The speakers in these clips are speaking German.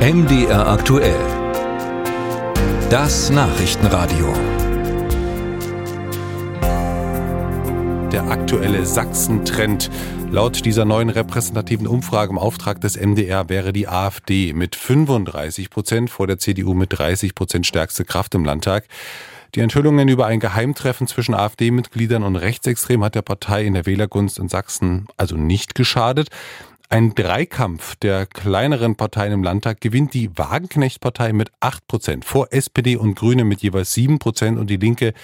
MDR aktuell. Das Nachrichtenradio. Der aktuelle Sachsen-Trend. Laut dieser neuen repräsentativen Umfrage im Auftrag des MDR wäre die AfD mit 35 Prozent vor der CDU mit 30 Prozent stärkste Kraft im Landtag. Die Enthüllungen über ein Geheimtreffen zwischen AfD-Mitgliedern und Rechtsextremen hat der Partei in der Wählergunst in Sachsen also nicht geschadet. Ein Dreikampf der kleineren Parteien im Landtag gewinnt die Wagenknecht-Partei mit 8 Prozent vor SPD und Grüne mit jeweils 7 Prozent und die Linke,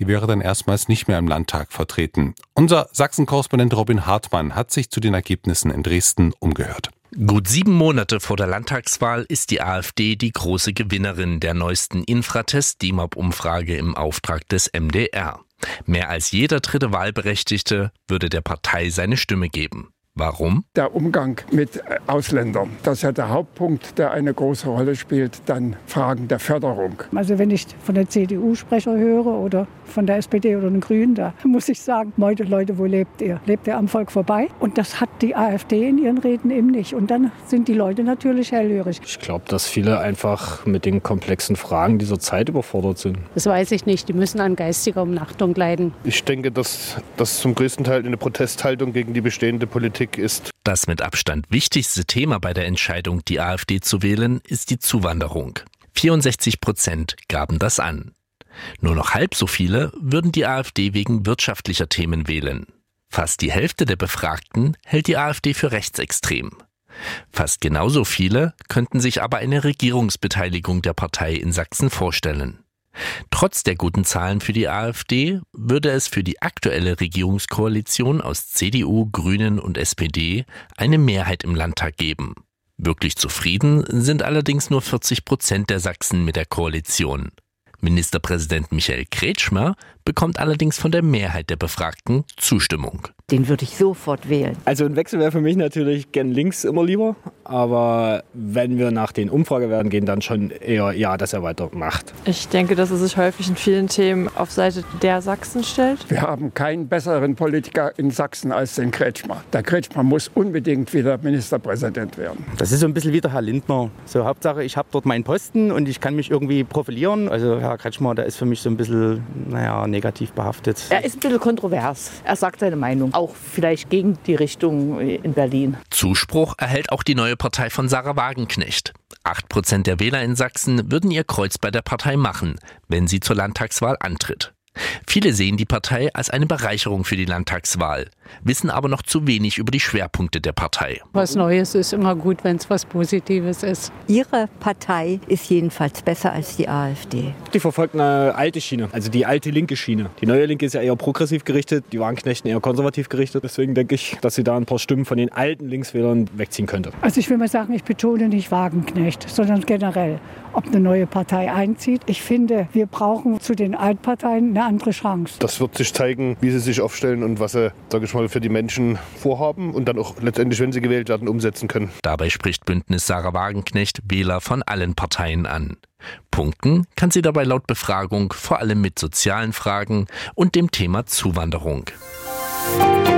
die wäre dann erstmals nicht mehr im Landtag vertreten. Unser Sachsen-Korrespondent Robin Hartmann hat sich zu den Ergebnissen in Dresden umgehört. Gut sieben Monate vor der Landtagswahl ist die AfD die große Gewinnerin der neuesten Infratest-DIMAP-Umfrage im Auftrag des MDR. Mehr als jeder dritte Wahlberechtigte würde der Partei seine Stimme geben. Warum? Der Umgang mit Ausländern. Das ist ja der Hauptpunkt, der eine große Rolle spielt. Dann Fragen der Förderung. Also wenn ich von der CDU-Sprecher höre oder von der SPD oder den Grünen, da muss ich sagen, Leute, Leute, wo lebt ihr? Lebt ihr am Volk vorbei? Und das hat die AfD in ihren Reden eben nicht. Und dann sind die Leute natürlich hellhörig. Ich glaube, dass viele einfach mit den komplexen Fragen dieser Zeit überfordert sind. Das weiß ich nicht. Die müssen an geistiger Umnachtung leiden. Ich denke, dass das zum größten Teil eine Protesthaltung gegen die bestehende Politik Politik ist. Das mit Abstand wichtigste Thema bei der Entscheidung, die AfD zu wählen, ist die Zuwanderung. 64 Prozent gaben das an. Nur noch halb so viele würden die AfD wegen wirtschaftlicher Themen wählen. Fast die Hälfte der Befragten hält die AfD für rechtsextrem. Fast genauso viele könnten sich aber eine Regierungsbeteiligung der Partei in Sachsen vorstellen. Trotz der guten Zahlen für die AfD würde es für die aktuelle Regierungskoalition aus CDU, Grünen und SPD eine Mehrheit im Landtag geben. Wirklich zufrieden sind allerdings nur 40 Prozent der Sachsen mit der Koalition. Ministerpräsident Michael Kretschmer bekommt allerdings von der Mehrheit der Befragten Zustimmung. Den würde ich sofort wählen. Also ein Wechsel wäre für mich natürlich gern links immer lieber. Aber wenn wir nach den Umfragewerten gehen, dann schon eher ja, dass er weitermacht. Ich denke, dass er sich häufig in vielen Themen auf Seite der Sachsen stellt. Wir haben keinen besseren Politiker in Sachsen als den Kretschmer. Der Kretschmer muss unbedingt wieder Ministerpräsident werden. Das ist so ein bisschen wie der Herr Lindner. So Hauptsache, ich habe dort meinen Posten und ich kann mich irgendwie profilieren. Also Herr Kretschmer, der ist für mich so ein bisschen, naja, negativ behaftet. Er ist ein bisschen kontrovers. Er sagt seine Meinung auch vielleicht gegen die Richtung in Berlin. Zuspruch erhält auch die neue Partei von Sarah Wagenknecht. Acht Prozent der Wähler in Sachsen würden ihr Kreuz bei der Partei machen, wenn sie zur Landtagswahl antritt. Viele sehen die Partei als eine Bereicherung für die Landtagswahl, wissen aber noch zu wenig über die Schwerpunkte der Partei. Was Neues ist immer gut, wenn es was Positives ist. Ihre Partei ist jedenfalls besser als die AfD. Die verfolgt eine alte Schiene, also die alte linke Schiene. Die neue Linke ist ja eher progressiv gerichtet, die Wagenknechten eher konservativ gerichtet. Deswegen denke ich, dass sie da ein paar Stimmen von den alten Linkswählern wegziehen könnte. Also ich will mal sagen, ich betone nicht Wagenknecht, sondern generell ob eine neue Partei einzieht. Ich finde, wir brauchen zu den Altparteien eine andere Chance. Das wird sich zeigen, wie sie sich aufstellen und was sie, sage ich mal, für die Menschen vorhaben und dann auch letztendlich, wenn sie gewählt werden, umsetzen können. Dabei spricht Bündnis Sarah Wagenknecht Wähler von allen Parteien an. Punkten kann sie dabei laut Befragung vor allem mit sozialen Fragen und dem Thema Zuwanderung. Musik